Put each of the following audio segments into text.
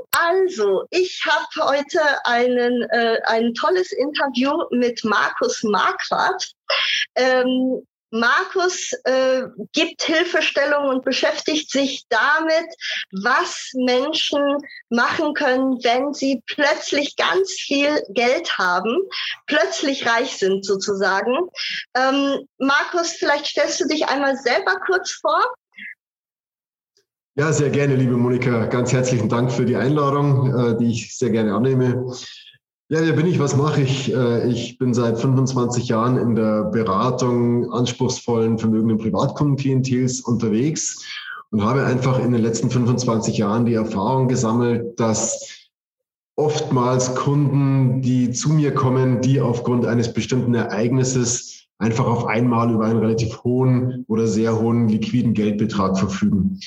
So, also ich habe heute einen, äh, ein tolles Interview mit Markus Marquardt. Ähm, Markus äh, gibt Hilfestellung und beschäftigt sich damit, was Menschen machen können, wenn sie plötzlich ganz viel Geld haben, plötzlich reich sind sozusagen. Ähm, Markus, vielleicht stellst du dich einmal selber kurz vor. Ja, sehr gerne, liebe Monika. Ganz herzlichen Dank für die Einladung, äh, die ich sehr gerne annehme. Ja, wer bin ich? Was mache ich? Äh, ich bin seit 25 Jahren in der Beratung anspruchsvollen vermögenden Privatkundenklientels unterwegs und habe einfach in den letzten 25 Jahren die Erfahrung gesammelt, dass oftmals Kunden, die zu mir kommen, die aufgrund eines bestimmten Ereignisses einfach auf einmal über einen relativ hohen oder sehr hohen liquiden Geldbetrag verfügen.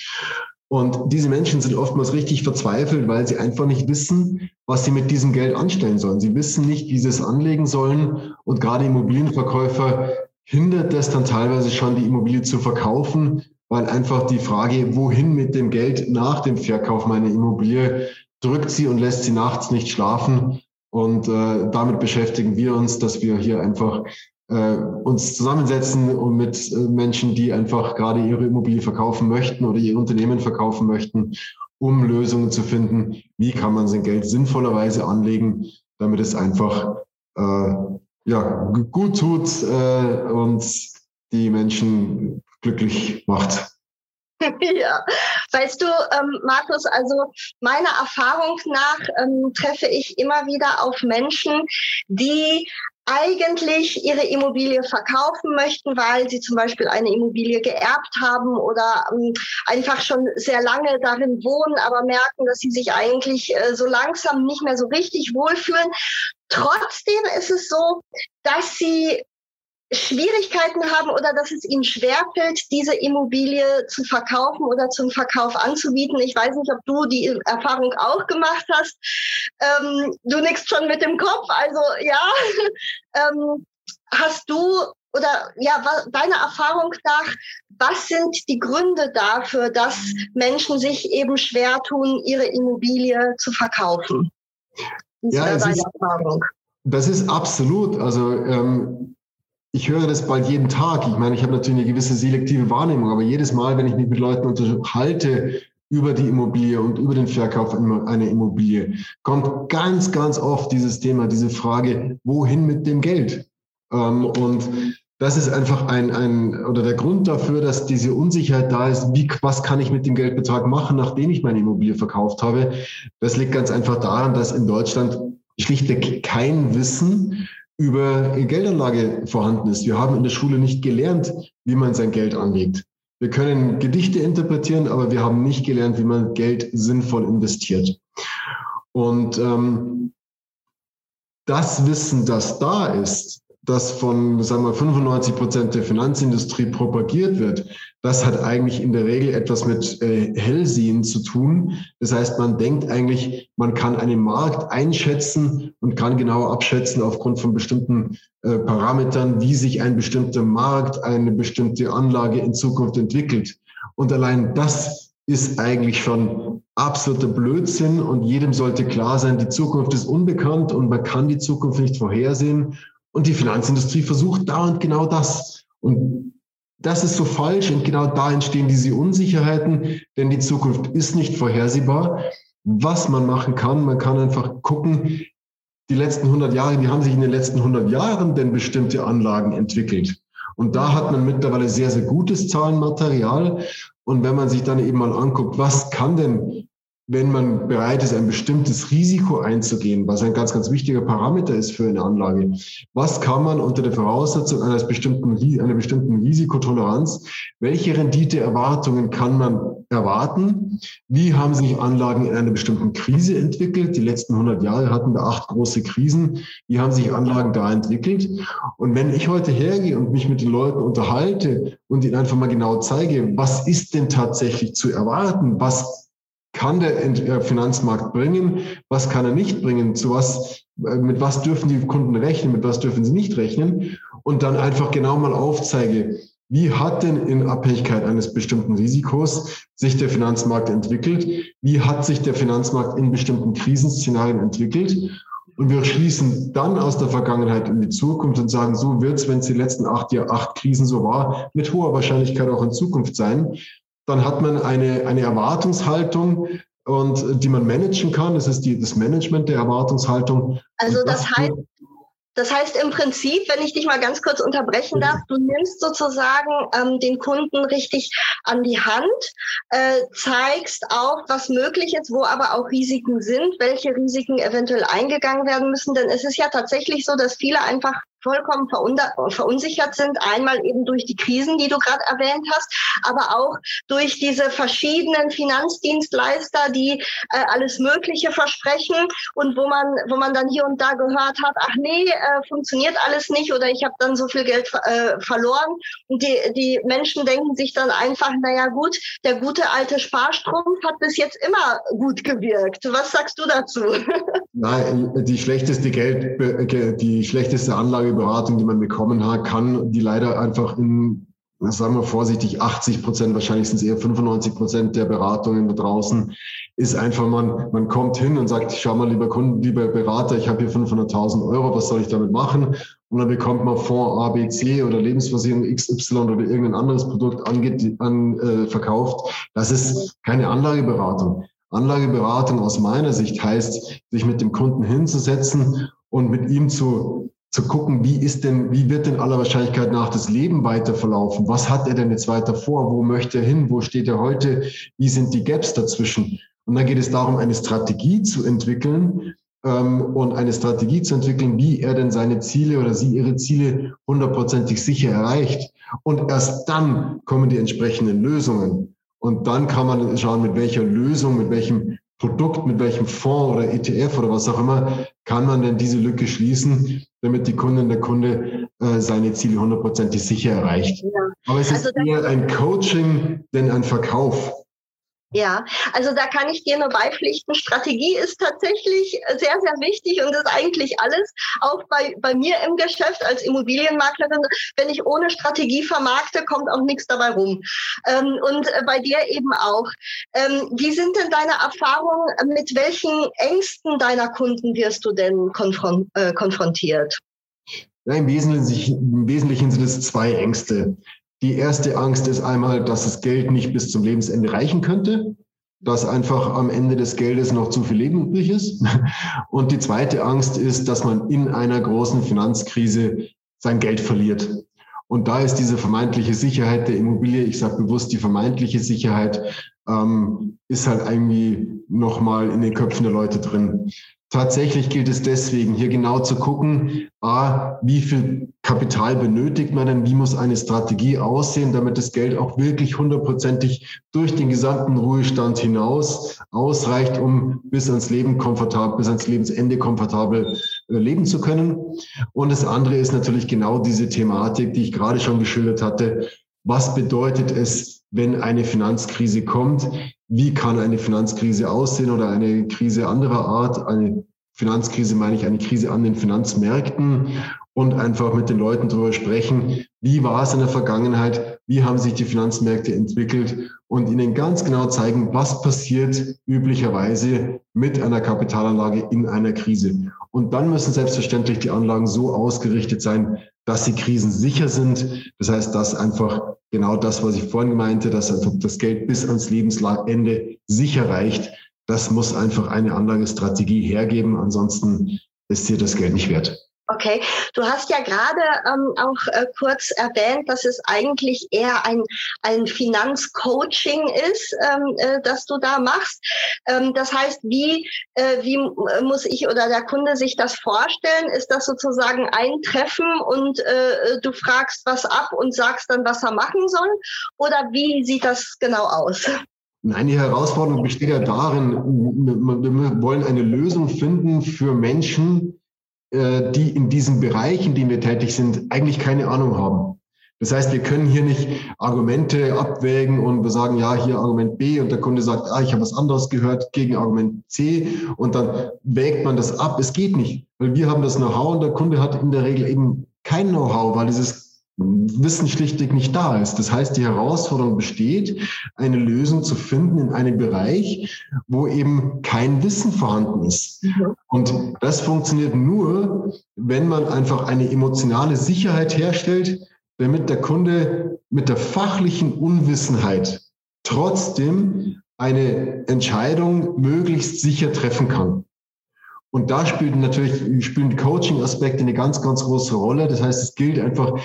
Und diese Menschen sind oftmals richtig verzweifelt, weil sie einfach nicht wissen, was sie mit diesem Geld anstellen sollen. Sie wissen nicht, wie sie es anlegen sollen. Und gerade Immobilienverkäufer hindert das dann teilweise schon, die Immobilie zu verkaufen, weil einfach die Frage, wohin mit dem Geld nach dem Verkauf meiner Immobilie, drückt sie und lässt sie nachts nicht schlafen. Und äh, damit beschäftigen wir uns, dass wir hier einfach äh, uns zusammensetzen und mit äh, Menschen, die einfach gerade ihre Immobilie verkaufen möchten oder ihr Unternehmen verkaufen möchten, um Lösungen zu finden, wie kann man sein Geld sinnvollerweise anlegen, damit es einfach äh, ja, gut tut äh, und die Menschen glücklich macht. ja, weißt du, ähm, Markus, also meiner Erfahrung nach ähm, treffe ich immer wieder auf Menschen, die eigentlich ihre Immobilie verkaufen möchten, weil sie zum Beispiel eine Immobilie geerbt haben oder ähm, einfach schon sehr lange darin wohnen, aber merken, dass sie sich eigentlich äh, so langsam nicht mehr so richtig wohlfühlen. Trotzdem ist es so, dass sie Schwierigkeiten haben oder dass es ihnen schwerfällt, diese Immobilie zu verkaufen oder zum Verkauf anzubieten. Ich weiß nicht, ob du die Erfahrung auch gemacht hast. Ähm, du nickst schon mit dem Kopf, also ja. ähm, hast du oder ja, deiner Erfahrung nach, was sind die Gründe dafür, dass Menschen sich eben schwer tun, ihre Immobilie zu verkaufen? Ja, ist, das ist absolut. Also ähm, ich höre das bald jeden Tag. Ich meine, ich habe natürlich eine gewisse selektive Wahrnehmung, aber jedes Mal, wenn ich mich mit Leuten unterhalte über die Immobilie und über den Verkauf einer Immobilie, kommt ganz, ganz oft dieses Thema, diese Frage, wohin mit dem Geld? Ähm, und das ist einfach ein, ein, oder der Grund dafür, dass diese Unsicherheit da ist, wie, was kann ich mit dem Geldbetrag machen, nachdem ich meine Immobilie verkauft habe. Das liegt ganz einfach daran, dass in Deutschland schlichtweg kein Wissen über Geldanlage vorhanden ist. Wir haben in der Schule nicht gelernt, wie man sein Geld anlegt. Wir können Gedichte interpretieren, aber wir haben nicht gelernt, wie man Geld sinnvoll investiert. Und ähm, das Wissen, das da ist, das von, sagen wir, 95 Prozent der Finanzindustrie propagiert wird, das hat eigentlich in der Regel etwas mit äh, Hellsehen zu tun. Das heißt, man denkt eigentlich, man kann einen Markt einschätzen und kann genau abschätzen aufgrund von bestimmten äh, Parametern, wie sich ein bestimmter Markt, eine bestimmte Anlage in Zukunft entwickelt. Und allein das ist eigentlich schon absoluter Blödsinn und jedem sollte klar sein, die Zukunft ist unbekannt und man kann die Zukunft nicht vorhersehen. Und die Finanzindustrie versucht dauernd genau das. Und das ist so falsch und genau da entstehen diese Unsicherheiten, denn die Zukunft ist nicht vorhersehbar. Was man machen kann, man kann einfach gucken, die letzten 100 Jahre, wie haben sich in den letzten 100 Jahren denn bestimmte Anlagen entwickelt? Und da hat man mittlerweile sehr, sehr gutes Zahlenmaterial. Und wenn man sich dann eben mal anguckt, was kann denn wenn man bereit ist, ein bestimmtes Risiko einzugehen, was ein ganz, ganz wichtiger Parameter ist für eine Anlage. Was kann man unter der Voraussetzung eines bestimmten, einer bestimmten Risikotoleranz, welche Renditeerwartungen kann man erwarten? Wie haben sich Anlagen in einer bestimmten Krise entwickelt? Die letzten 100 Jahre hatten wir acht große Krisen. Wie haben sich Anlagen da entwickelt? Und wenn ich heute hergehe und mich mit den Leuten unterhalte und ihnen einfach mal genau zeige, was ist denn tatsächlich zu erwarten? Was kann der äh, Finanzmarkt bringen, was kann er nicht bringen, zu was, äh, mit was dürfen die Kunden rechnen, mit was dürfen sie nicht rechnen und dann einfach genau mal aufzeige, wie hat denn in Abhängigkeit eines bestimmten Risikos sich der Finanzmarkt entwickelt? Wie hat sich der Finanzmarkt in bestimmten Krisenszenarien entwickelt? Und wir schließen dann aus der Vergangenheit in die Zukunft und sagen, so wird es, wenn es die letzten acht, Jahr, acht Krisen so war, mit hoher Wahrscheinlichkeit auch in Zukunft sein. Dann hat man eine, eine Erwartungshaltung, und die man managen kann. Das ist die, das Management der Erwartungshaltung. Also das, das heißt, das heißt im Prinzip, wenn ich dich mal ganz kurz unterbrechen darf, du nimmst sozusagen ähm, den Kunden richtig an die Hand, äh, zeigst auch, was möglich ist, wo aber auch Risiken sind, welche Risiken eventuell eingegangen werden müssen. Denn es ist ja tatsächlich so, dass viele einfach vollkommen verunsichert sind. Einmal eben durch die Krisen, die du gerade erwähnt hast, aber auch durch diese verschiedenen Finanzdienstleister, die äh, alles Mögliche versprechen und wo man, wo man dann hier und da gehört hat, ach nee, äh, funktioniert alles nicht oder ich habe dann so viel Geld äh, verloren. Und die, die Menschen denken sich dann einfach, naja gut, der gute alte Sparstrumpf hat bis jetzt immer gut gewirkt. Was sagst du dazu? Nein, die schlechteste Geld, die schlechteste Anlage Beratung, die man bekommen hat, kann, die leider einfach in, sagen wir vorsichtig, 80 Prozent, wahrscheinlich sind es eher 95 Prozent der Beratungen da draußen, ist einfach, man, man kommt hin und sagt, schau mal, lieber Kunden, lieber Berater, ich habe hier 500.000 Euro, was soll ich damit machen? Und dann bekommt man Fonds A, B, C oder Lebensversicherung XY oder irgendein anderes Produkt ange, an, äh, verkauft. Das ist keine Anlageberatung. Anlageberatung aus meiner Sicht heißt, sich mit dem Kunden hinzusetzen und mit ihm zu zu gucken, wie ist denn, wie wird denn aller Wahrscheinlichkeit nach das Leben weiter verlaufen? Was hat er denn jetzt weiter vor? Wo möchte er hin? Wo steht er heute? Wie sind die Gaps dazwischen? Und dann geht es darum, eine Strategie zu entwickeln ähm, und eine Strategie zu entwickeln, wie er denn seine Ziele oder sie ihre Ziele hundertprozentig sicher erreicht. Und erst dann kommen die entsprechenden Lösungen. Und dann kann man schauen, mit welcher Lösung, mit welchem Produkt, mit welchem Fonds oder ETF oder was auch immer, kann man denn diese Lücke schließen, damit die Kundin, der Kunde äh, seine Ziele hundertprozentig sicher erreicht. Ja. Aber es also ist eher ein Coaching denn ein Verkauf. Ja, also da kann ich dir nur beipflichten. Strategie ist tatsächlich sehr, sehr wichtig und ist eigentlich alles. Auch bei, bei mir im Geschäft als Immobilienmaklerin, wenn ich ohne Strategie vermarkte, kommt auch nichts dabei rum. Ähm, und bei dir eben auch. Ähm, wie sind denn deine Erfahrungen? Mit welchen Ängsten deiner Kunden wirst du denn konfron äh, konfrontiert? Ja, im, Wesentlichen, Im Wesentlichen sind es zwei Ängste. Die erste Angst ist einmal, dass das Geld nicht bis zum Lebensende reichen könnte, dass einfach am Ende des Geldes noch zu viel Leben übrig ist. Und die zweite Angst ist, dass man in einer großen Finanzkrise sein Geld verliert. Und da ist diese vermeintliche Sicherheit der Immobilie, ich sage bewusst die vermeintliche Sicherheit, ähm, ist halt irgendwie nochmal in den Köpfen der Leute drin. Tatsächlich gilt es deswegen, hier genau zu gucken, a, wie viel Kapital benötigt man denn, wie muss eine Strategie aussehen, damit das Geld auch wirklich hundertprozentig durch den gesamten Ruhestand hinaus ausreicht, um bis ans Leben komfortabel, bis ans Lebensende komfortabel äh, leben zu können. Und das andere ist natürlich genau diese Thematik, die ich gerade schon geschildert hatte. Was bedeutet es, wenn eine Finanzkrise kommt? Wie kann eine Finanzkrise aussehen oder eine Krise anderer Art? Eine Finanzkrise meine ich eine Krise an den Finanzmärkten und einfach mit den Leuten darüber sprechen, wie war es in der Vergangenheit, wie haben sich die Finanzmärkte entwickelt und ihnen ganz genau zeigen, was passiert üblicherweise mit einer Kapitalanlage in einer Krise. Und dann müssen selbstverständlich die Anlagen so ausgerichtet sein, dass sie krisensicher sind. Das heißt, dass einfach genau das, was ich vorhin meinte, dass einfach das Geld bis ans Lebensende sicher reicht. Das muss einfach eine Anlagestrategie hergeben. Ansonsten ist dir das Geld nicht wert. Okay, du hast ja gerade ähm, auch äh, kurz erwähnt, dass es eigentlich eher ein, ein Finanzcoaching ist, ähm, äh, das du da machst. Ähm, das heißt, wie, äh, wie muss ich oder der Kunde sich das vorstellen? Ist das sozusagen ein Treffen und äh, du fragst was ab und sagst dann, was er machen soll? Oder wie sieht das genau aus? Nein, die Herausforderung besteht ja darin, wir wollen eine Lösung finden für Menschen, äh, die in diesen Bereichen, in denen wir tätig sind, eigentlich keine Ahnung haben. Das heißt, wir können hier nicht Argumente abwägen und wir sagen, ja, hier Argument B und der Kunde sagt, ah, ich habe was anderes gehört gegen Argument C und dann wägt man das ab. Es geht nicht, weil wir haben das Know-how und der Kunde hat in der Regel eben kein Know-how, weil dieses Wissen schlichtweg nicht da ist. Das heißt, die Herausforderung besteht, eine Lösung zu finden in einem Bereich, wo eben kein Wissen vorhanden ist. Mhm. Und das funktioniert nur, wenn man einfach eine emotionale Sicherheit herstellt, damit der Kunde mit der fachlichen Unwissenheit trotzdem eine Entscheidung möglichst sicher treffen kann. Und da spielen natürlich spielen Coaching-Aspekte eine ganz, ganz große Rolle. Das heißt, es gilt einfach,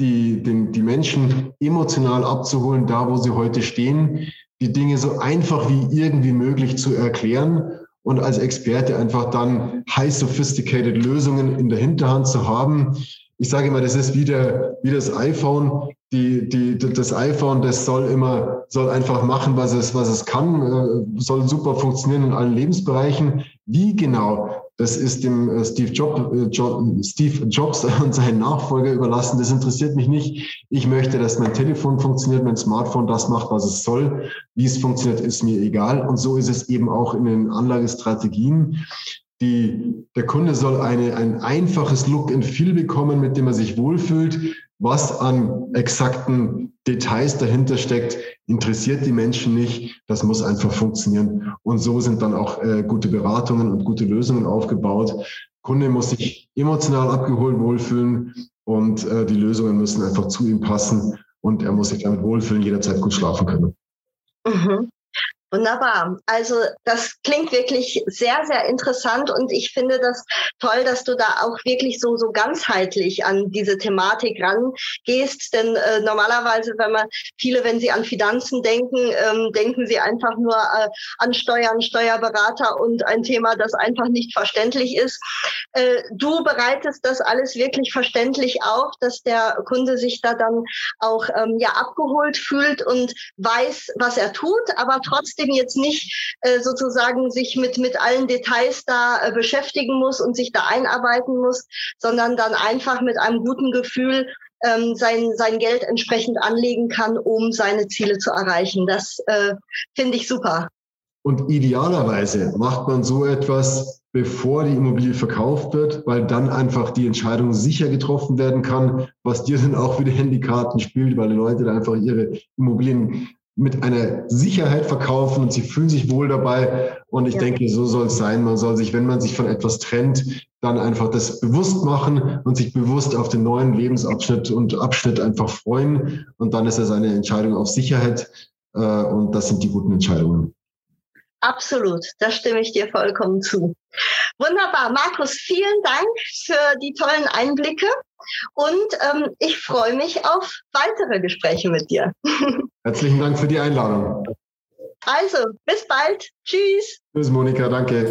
die, den, die Menschen emotional abzuholen, da wo sie heute stehen, die Dinge so einfach wie irgendwie möglich zu erklären und als Experte einfach dann high sophisticated Lösungen in der Hinterhand zu haben. Ich sage immer, das ist wie, der, wie das iPhone die, die, das iPhone, das soll immer, soll einfach machen, was es, was es kann, äh, soll super funktionieren in allen Lebensbereichen. Wie genau, das ist dem äh, Steve, Job, äh, Steve Jobs und seinen Nachfolger überlassen. Das interessiert mich nicht. Ich möchte, dass mein Telefon funktioniert, mein Smartphone das macht, was es soll. Wie es funktioniert, ist mir egal. Und so ist es eben auch in den Anlagestrategien. Die, der Kunde soll eine, ein einfaches Look and Feel bekommen, mit dem er sich wohlfühlt. Was an exakten Details dahinter steckt, interessiert die Menschen nicht. Das muss einfach funktionieren. Und so sind dann auch äh, gute Beratungen und gute Lösungen aufgebaut. Kunde muss sich emotional abgeholt wohlfühlen und äh, die Lösungen müssen einfach zu ihm passen und er muss sich damit wohlfühlen, jederzeit gut schlafen können. Mhm. Wunderbar. Also das klingt wirklich sehr, sehr interessant und ich finde das toll, dass du da auch wirklich so, so ganzheitlich an diese Thematik rangehst. Denn äh, normalerweise, wenn man viele, wenn sie an Finanzen denken, ähm, denken sie einfach nur äh, an Steuern, Steuerberater und ein Thema, das einfach nicht verständlich ist. Äh, du bereitest das alles wirklich verständlich auf, dass der Kunde sich da dann auch ähm, ja abgeholt fühlt und weiß, was er tut, aber trotzdem trotzdem jetzt nicht äh, sozusagen sich mit, mit allen Details da äh, beschäftigen muss und sich da einarbeiten muss, sondern dann einfach mit einem guten Gefühl ähm, sein, sein Geld entsprechend anlegen kann, um seine Ziele zu erreichen. Das äh, finde ich super. Und idealerweise macht man so etwas, bevor die Immobilie verkauft wird, weil dann einfach die Entscheidung sicher getroffen werden kann, was dir dann auch wieder Handykarten spielt, weil die Leute da einfach ihre Immobilien mit einer Sicherheit verkaufen und sie fühlen sich wohl dabei. Und ich ja. denke, so soll es sein. Man soll sich, wenn man sich von etwas trennt, dann einfach das bewusst machen und sich bewusst auf den neuen Lebensabschnitt und Abschnitt einfach freuen. Und dann ist es eine Entscheidung auf Sicherheit. Äh, und das sind die guten Entscheidungen. Absolut, da stimme ich dir vollkommen zu. Wunderbar, Markus, vielen Dank für die tollen Einblicke und ähm, ich freue mich auf weitere Gespräche mit dir. Herzlichen Dank für die Einladung. Also, bis bald. Tschüss. Tschüss, Monika, danke.